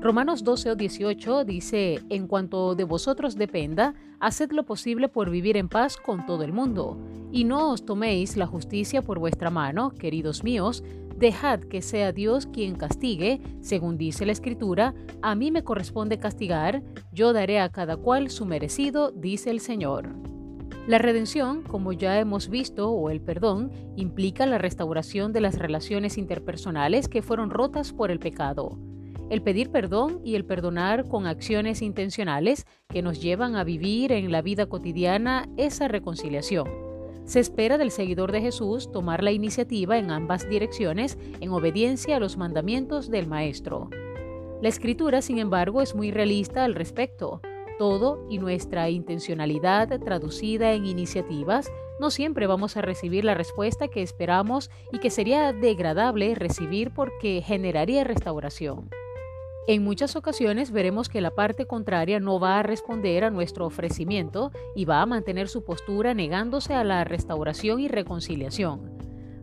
Romanos 12 o 18 dice, en cuanto de vosotros dependa, haced lo posible por vivir en paz con todo el mundo, y no os toméis la justicia por vuestra mano, queridos míos, dejad que sea Dios quien castigue, según dice la Escritura, a mí me corresponde castigar, yo daré a cada cual su merecido, dice el Señor. La redención, como ya hemos visto, o el perdón, implica la restauración de las relaciones interpersonales que fueron rotas por el pecado el pedir perdón y el perdonar con acciones intencionales que nos llevan a vivir en la vida cotidiana esa reconciliación. Se espera del seguidor de Jesús tomar la iniciativa en ambas direcciones en obediencia a los mandamientos del Maestro. La escritura, sin embargo, es muy realista al respecto. Todo y nuestra intencionalidad traducida en iniciativas, no siempre vamos a recibir la respuesta que esperamos y que sería degradable recibir porque generaría restauración. En muchas ocasiones veremos que la parte contraria no va a responder a nuestro ofrecimiento y va a mantener su postura negándose a la restauración y reconciliación.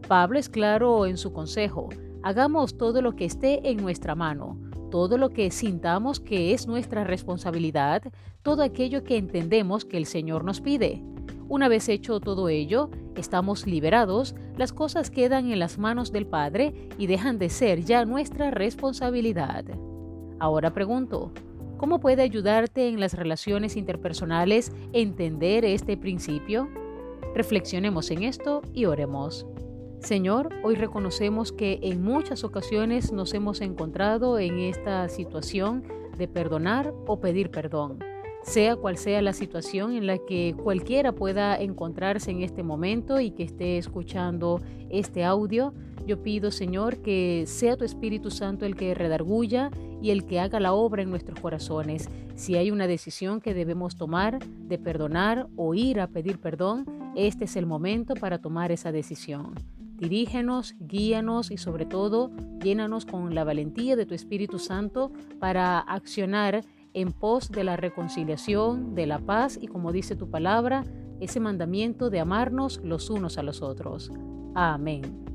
Pablo es claro en su consejo, hagamos todo lo que esté en nuestra mano, todo lo que sintamos que es nuestra responsabilidad, todo aquello que entendemos que el Señor nos pide. Una vez hecho todo ello, estamos liberados, las cosas quedan en las manos del Padre y dejan de ser ya nuestra responsabilidad. Ahora pregunto, ¿cómo puede ayudarte en las relaciones interpersonales entender este principio? Reflexionemos en esto y oremos. Señor, hoy reconocemos que en muchas ocasiones nos hemos encontrado en esta situación de perdonar o pedir perdón. Sea cual sea la situación en la que cualquiera pueda encontrarse en este momento y que esté escuchando este audio, yo pido, Señor, que sea tu Espíritu Santo el que redarguya y el que haga la obra en nuestros corazones. Si hay una decisión que debemos tomar de perdonar o ir a pedir perdón, este es el momento para tomar esa decisión. Dirígenos, guíanos y sobre todo llénanos con la valentía de tu Espíritu Santo para accionar en pos de la reconciliación, de la paz y como dice tu palabra, ese mandamiento de amarnos los unos a los otros. Amén.